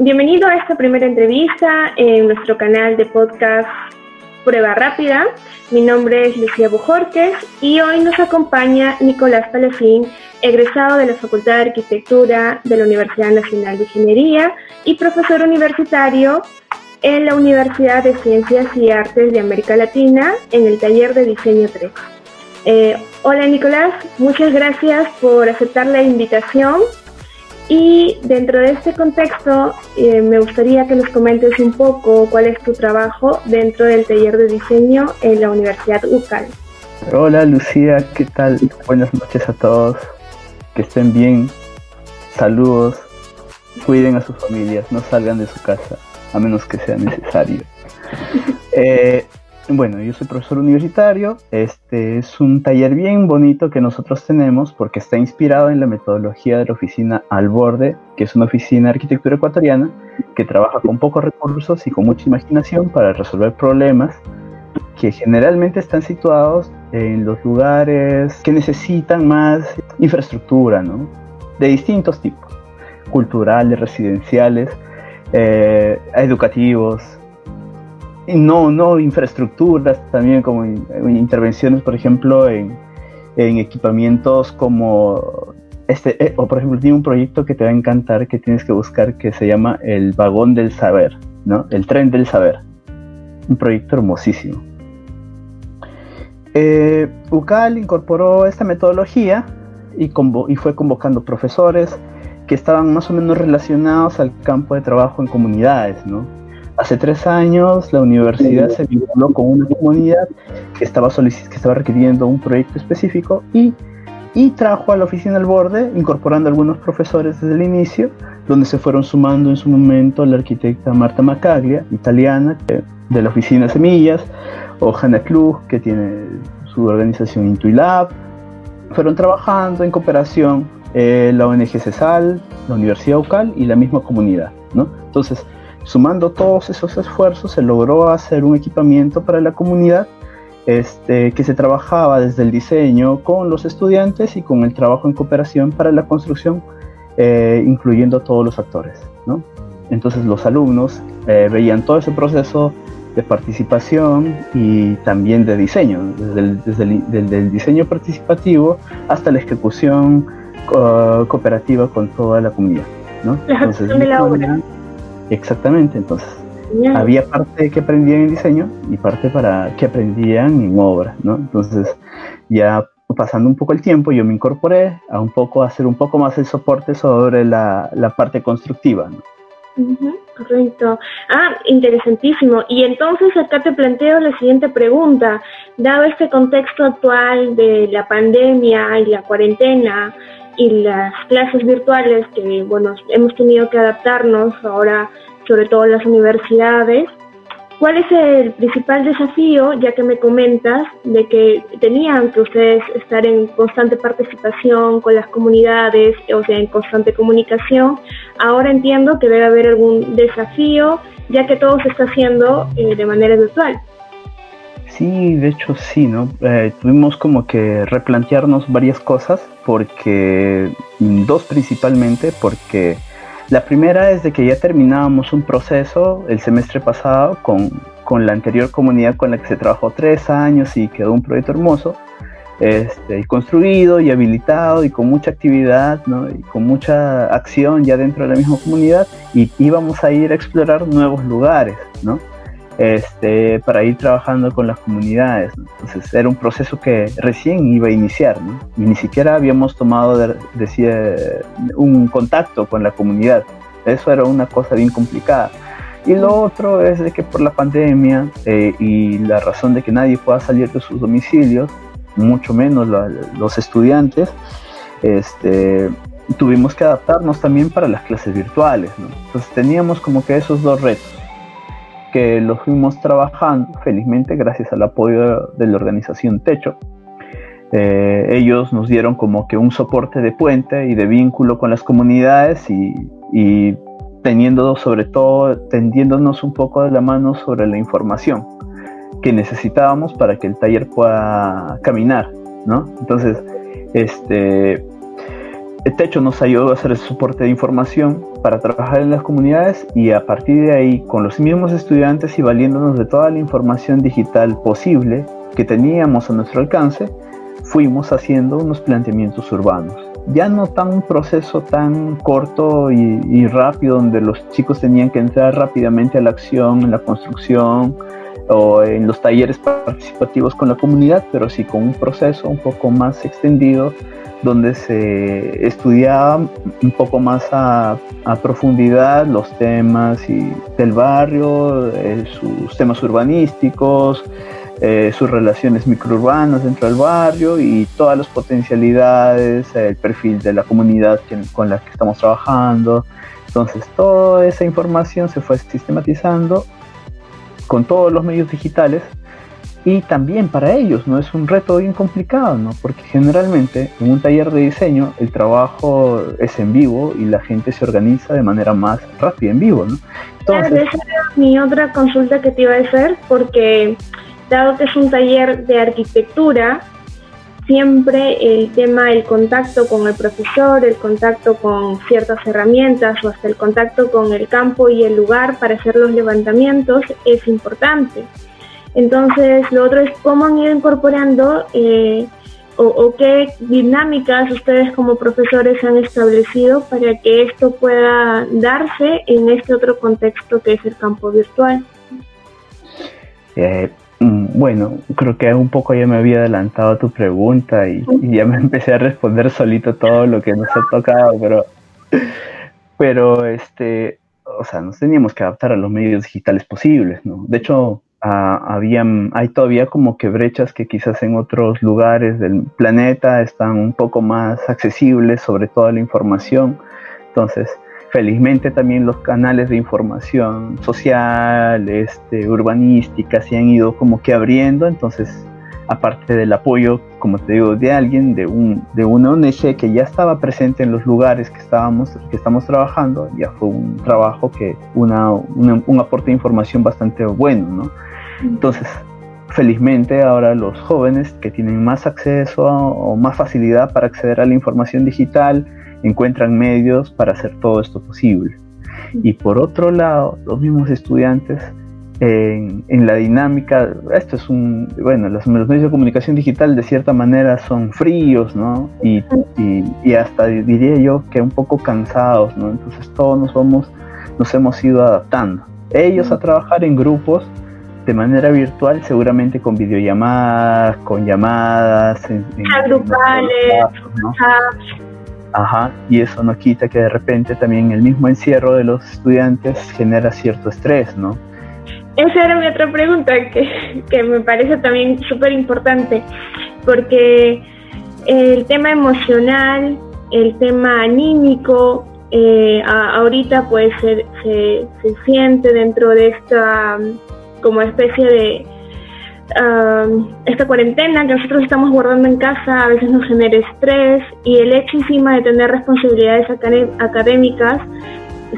bienvenido a esta primera entrevista en nuestro canal de podcast Prueba Rápida. Mi nombre es Lucía Bujorques y hoy nos acompaña Nicolás Palacín, egresado de la Facultad de Arquitectura de la Universidad Nacional de Ingeniería y profesor universitario en la Universidad de Ciencias y Artes de América Latina en el taller de diseño 3. Eh, hola Nicolás, muchas gracias por aceptar la invitación y dentro de este contexto eh, me gustaría que nos comentes un poco cuál es tu trabajo dentro del taller de diseño en la Universidad UCAL. Hola Lucía, ¿qué tal? Buenas noches a todos, que estén bien, saludos, cuiden a sus familias, no salgan de su casa a menos que sea necesario. Eh, bueno, yo soy profesor universitario. Este es un taller bien bonito que nosotros tenemos porque está inspirado en la metodología de la oficina Al Borde, que es una oficina de arquitectura ecuatoriana que trabaja con pocos recursos y con mucha imaginación para resolver problemas que generalmente están situados en los lugares que necesitan más infraestructura, ¿no? De distintos tipos, culturales, residenciales, eh, educativos, no, no infraestructuras, también como intervenciones, por ejemplo, en, equipamientos como este, eh, o por ejemplo, tiene un proyecto que te va a encantar que tienes que buscar que se llama el vagón del saber, ¿no? El tren del saber. Un proyecto hermosísimo. Eh, UCAL incorporó esta metodología y, y fue convocando profesores que estaban más o menos relacionados al campo de trabajo en comunidades, ¿no? Hace tres años la universidad se vinculó con una comunidad que estaba, que estaba requiriendo un proyecto específico y, y trajo a la oficina al borde, incorporando algunos profesores desde el inicio, donde se fueron sumando en su momento la arquitecta Marta Macaglia, italiana, de la oficina Semillas, o Hanna Klug, que tiene su organización Intuilab. Fueron trabajando en cooperación eh, la ONG CESAL, la Universidad UCAL y la misma comunidad. ¿no? Entonces, Sumando todos esos esfuerzos se logró hacer un equipamiento para la comunidad este, que se trabajaba desde el diseño con los estudiantes y con el trabajo en cooperación para la construcción, eh, incluyendo a todos los actores. ¿no? Entonces los alumnos eh, veían todo ese proceso de participación y también de diseño, desde el, diseño participativo hasta la ejecución cooperativa con toda la comunidad. ¿no? La ejecución de la obra. Exactamente, entonces había parte que aprendían en diseño y parte para que aprendían en obra, ¿no? Entonces ya pasando un poco el tiempo yo me incorporé a un poco a hacer un poco más el soporte sobre la, parte constructiva, ¿no? correcto. Ah, interesantísimo. Y entonces acá te planteo la siguiente pregunta. Dado este contexto actual de la pandemia y la cuarentena, y las clases virtuales que, bueno, hemos tenido que adaptarnos ahora, sobre todo las universidades. ¿Cuál es el principal desafío, ya que me comentas, de que tenían que ustedes estar en constante participación con las comunidades, o sea, en constante comunicación? Ahora entiendo que debe haber algún desafío, ya que todo se está haciendo eh, de manera virtual. Sí, de hecho sí, ¿no? Eh, tuvimos como que replantearnos varias cosas, porque mm, dos principalmente, porque la primera es de que ya terminábamos un proceso el semestre pasado con, con la anterior comunidad con la que se trabajó tres años y quedó un proyecto hermoso, este, construido y habilitado y con mucha actividad ¿no? y con mucha acción ya dentro de la misma comunidad y íbamos a ir a explorar nuevos lugares, ¿no? Este, para ir trabajando con las comunidades. Entonces era un proceso que recién iba a iniciar ¿no? y ni siquiera habíamos tomado de, un contacto con la comunidad. Eso era una cosa bien complicada. Y lo otro es de que por la pandemia eh, y la razón de que nadie pueda salir de sus domicilios, mucho menos los estudiantes, este, tuvimos que adaptarnos también para las clases virtuales. ¿no? Entonces teníamos como que esos dos retos que lo fuimos trabajando, felizmente, gracias al apoyo de la organización Techo. Eh, ellos nos dieron como que un soporte de puente y de vínculo con las comunidades y, y sobre todo, tendiéndonos un poco de la mano sobre la información que necesitábamos para que el taller pueda caminar, ¿no? Entonces, este, el Techo nos ayudó a hacer el soporte de información para trabajar en las comunidades y a partir de ahí, con los mismos estudiantes y valiéndonos de toda la información digital posible que teníamos a nuestro alcance, fuimos haciendo unos planteamientos urbanos. Ya no tan un proceso tan corto y, rápido donde los chicos tenían que entrar rápidamente a la acción, en la construcción o en los talleres participativos con la comunidad, pero sí con un proceso un poco más extendido donde se estudiaba un poco más a, profundidad los temas y del barrio, eh, sus temas urbanísticos, eh, sus relaciones microurbanas dentro del barrio y todas las potencialidades, el perfil de la comunidad con la que estamos trabajando. Entonces, toda esa información se fue sistematizando con todos los medios digitales y también para ellos no es un reto bien complicado, ¿no? Porque generalmente en un taller de diseño el trabajo es en vivo y la gente se organiza de manera más rápida en vivo, ¿no? Entonces, esa era mi otra consulta que te iba a hacer, porque dado que es un taller de arquitectura, siempre el tema, el contacto con el profesor, el contacto con ciertas herramientas o hasta el contacto con el campo y el lugar para hacer los levantamientos es importante. Entonces, lo otro es cómo han ido incorporando eh, o, qué dinámicas ustedes como profesores han establecido para que esto pueda darse en este otro contexto que es el campo virtual. Eh, bueno, creo que un poco ya me había adelantado a tu pregunta y, ya me empecé a responder solito todo lo que nos ha tocado, pero, pero este, o sea, nos teníamos que adaptar a los medios digitales posibles, ¿no? De hecho, habían, hay todavía como que brechas que quizás en otros lugares del planeta están un poco más accesibles sobre toda la información. Entonces, felizmente también los canales de información social, este, urbanística, se han ido como que abriendo. Entonces, aparte del apoyo, como te digo, de alguien, de, un, de una ONG que ya estaba presente en los lugares que, estábamos, que estamos trabajando, ya fue un trabajo que, una, un aporte de información bastante bueno, ¿no? Entonces, felizmente ahora los jóvenes que tienen más acceso o más facilidad para acceder a la información digital encuentran medios para hacer todo esto posible. Y por otro lado, los mismos estudiantes en, la dinámica, esto es un, bueno, los, medios de comunicación digital de cierta manera son fríos, ¿no? Y, y, hasta diría yo que un poco cansados, ¿no? Entonces todos nos vamos, nos hemos ido adaptando. Ellos a trabajar en grupos de manera virtual, seguramente con videollamadas, con llamadas, en, grupales, Ajá, y eso no quita que de repente también el mismo encierro de los estudiantes genera cierto estrés, ¿no? Esa era mi otra pregunta que, que me parece también súper importante, porque el tema emocional, el tema anímico, eh, ahorita pues se, se, siente dentro de esta como especie de esta cuarentena que nosotros estamos guardando en casa a veces nos genera estrés y el hecho encima de tener responsabilidades académicas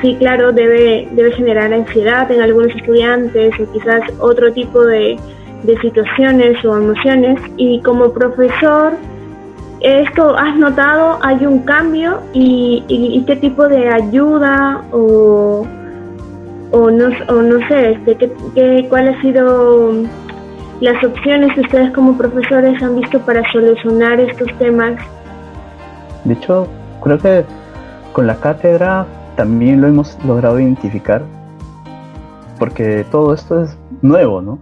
sí, claro, debe, debe generar ansiedad en algunos estudiantes o quizás otro tipo de, situaciones o emociones. Y como profesor, ¿esto has notado? ¿Hay un cambio? ¿Y, qué tipo de ayuda o, o, no, o no sé, este, ¿qué, qué, cuál ha sido las opciones que ustedes como profesores han visto para solucionar estos temas? De hecho, creo que con la cátedra también lo hemos logrado identificar porque todo esto es nuevo, ¿no?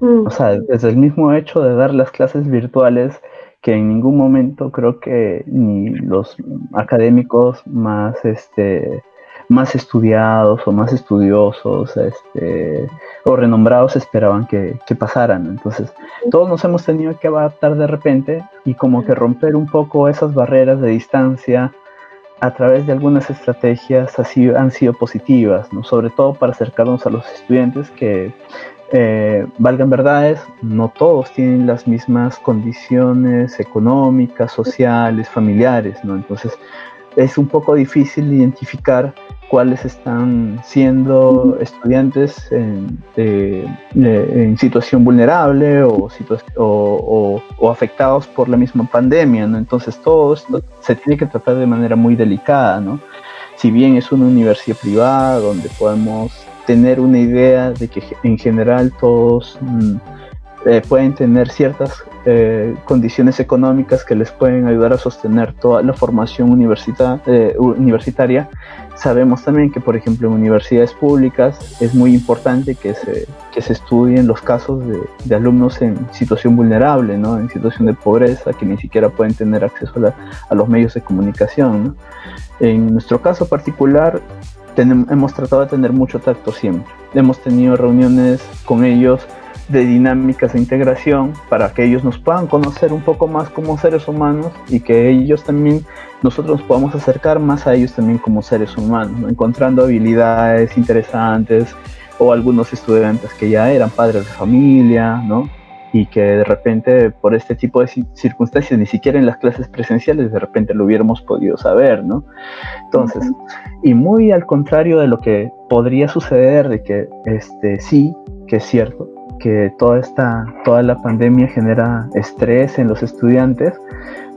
Mm. O sea, desde el mismo hecho de dar las clases virtuales, que en ningún momento creo que ni los académicos más, este, más estudiados o más estudiosos este, o renombrados esperaban que, que pasaran. Entonces, todos nos hemos tenido que adaptar de repente y como que romper un poco esas barreras de distancia, a través de algunas estrategias así han sido positivas, ¿no? sobre todo para acercarnos a los estudiantes que, eh, valgan verdades, no todos tienen las mismas condiciones económicas, sociales, familiares, ¿no? Entonces es un poco difícil identificar cuáles están siendo estudiantes en, situación vulnerable o, o, afectados por la misma pandemia, ¿no? Entonces todo esto se tiene que tratar de manera muy delicada, ¿no? si bien es una universidad privada donde podemos tener una idea de que en general todos mm, eh, pueden tener ciertas eh, condiciones económicas que les pueden ayudar a sostener toda la formación eh, universitaria. Sabemos también que, por ejemplo, en universidades públicas es muy importante que se, que se estudien los casos de, de alumnos en situación vulnerable, ¿no? en situación de pobreza, que ni siquiera pueden tener acceso a, los medios de comunicación. En nuestro caso particular, hemos tratado de tener mucho tacto siempre. Hemos tenido reuniones con ellos de dinámicas de integración para que ellos nos puedan conocer un poco más como seres humanos y que ellos también, nosotros nos podamos acercar más a ellos también como seres humanos, encontrando habilidades interesantes o algunos estudiantes que ya eran padres de familia, ¿no? y que de repente por este tipo de circunstancias ni siquiera en las clases presenciales de repente lo hubiéramos podido saber, ¿no? Entonces, y muy al contrario de lo que podría suceder de que este sí, que es cierto, que toda esta toda la pandemia genera estrés en los estudiantes.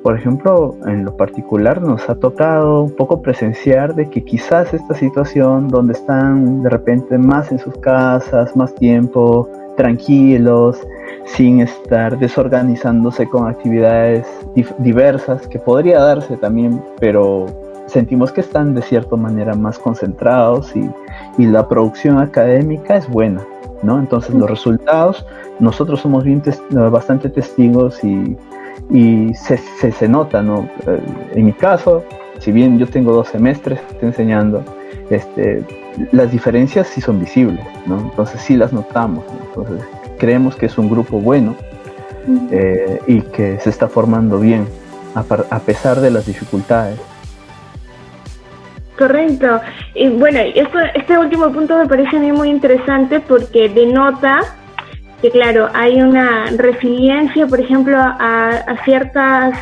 Por ejemplo, en lo particular nos ha tocado un poco presenciar de que quizás esta situación donde están de repente más en sus casas, más tiempo, tranquilos, sin estar desorganizándose con actividades diversas, que podría darse también, pero sentimos que están de cierta manera más concentrados y, y la producción académica es buena. ¿No? Entonces los resultados, nosotros somos bien bastante testigos y, y se, se, se, nota, ¿no? Eh, en mi caso, si bien yo tengo dos semestres enseñando, este, las diferencias sí son visibles, ¿no? Entonces sí las notamos, entonces creemos que es un grupo bueno eh, y que se está formando bien a, a pesar de las dificultades. Correcto. Y bueno, esto, este último punto me parece a mí muy interesante porque denota que, claro, hay una resiliencia, por ejemplo, a, ciertas,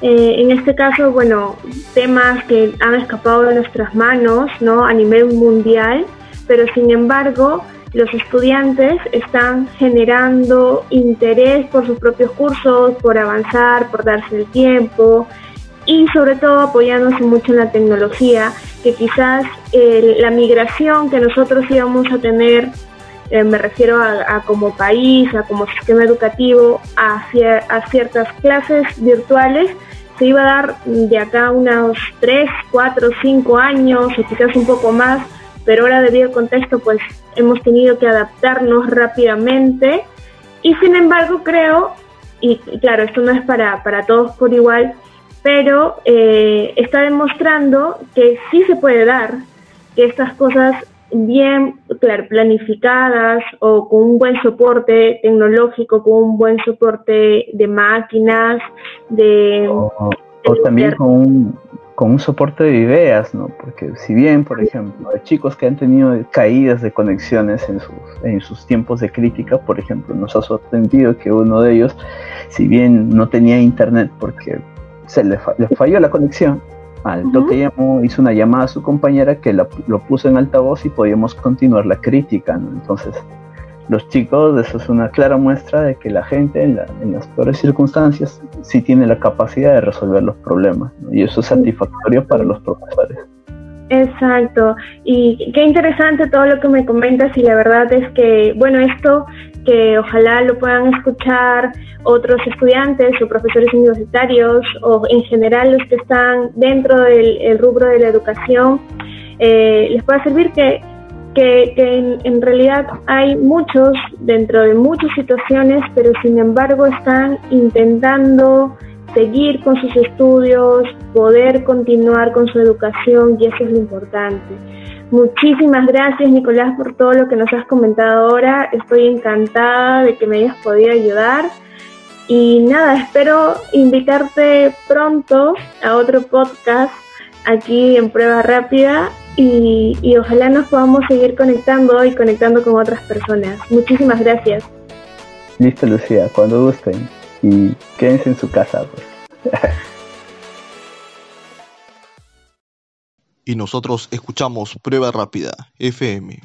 eh, en este caso, bueno, temas que han escapado de nuestras manos, ¿no? A nivel mundial, pero sin embargo, los estudiantes están generando interés por sus propios cursos, por avanzar, por darse el tiempo, y sobre todo apoyándose mucho en la tecnología, que quizás la migración que nosotros íbamos a tener, eh, me refiero a, como país, a como sistema educativo, a, a ciertas clases virtuales, se iba a dar de acá unos 3, 4, 5 años o quizás un poco más, pero ahora debido al contexto pues hemos tenido que adaptarnos rápidamente. Y sin embargo creo, y claro, esto no es para, para todos por igual, pero eh, está demostrando que sí se puede dar, que estas cosas bien claro, planificadas o con un buen soporte tecnológico, con un buen soporte de máquinas, de... O, también con un, con un soporte de ideas, ¿no? Porque si bien, por ejemplo, hay chicos que han tenido caídas de conexiones en sus, en sus tiempos de crítica, por ejemplo, nos ha sorprendido que uno de ellos, si bien no tenía internet porque se le, falló la conexión. Al toque llamó, hizo una llamada a su compañera que lo puso en altavoz y podíamos continuar la crítica. Entonces, los chicos, eso es una clara muestra de que la gente en, las peores circunstancias sí tiene la capacidad de resolver los problemas. Y eso es satisfactorio para los profesores. Exacto. Y qué interesante todo lo que me comentas y la verdad es que, bueno, esto que ojalá lo puedan escuchar otros estudiantes o profesores universitarios o en general los que están dentro del rubro de la educación, eh, les pueda servir que, que, en, en, realidad hay muchos dentro de muchas situaciones, pero sin embargo están intentando seguir con sus estudios, poder continuar con su educación y eso es lo importante. Muchísimas gracias Nicolás por todo lo que nos has comentado ahora. Estoy encantada de que me hayas podido ayudar. Y nada, espero invitarte pronto a otro podcast aquí en Prueba Rápida y, ojalá nos podamos seguir conectando y conectando con otras personas. Muchísimas gracias. Listo, Lucía, cuando gusten. Y quédense en su casa. Pues. y nosotros escuchamos Prueba Rápida, FM.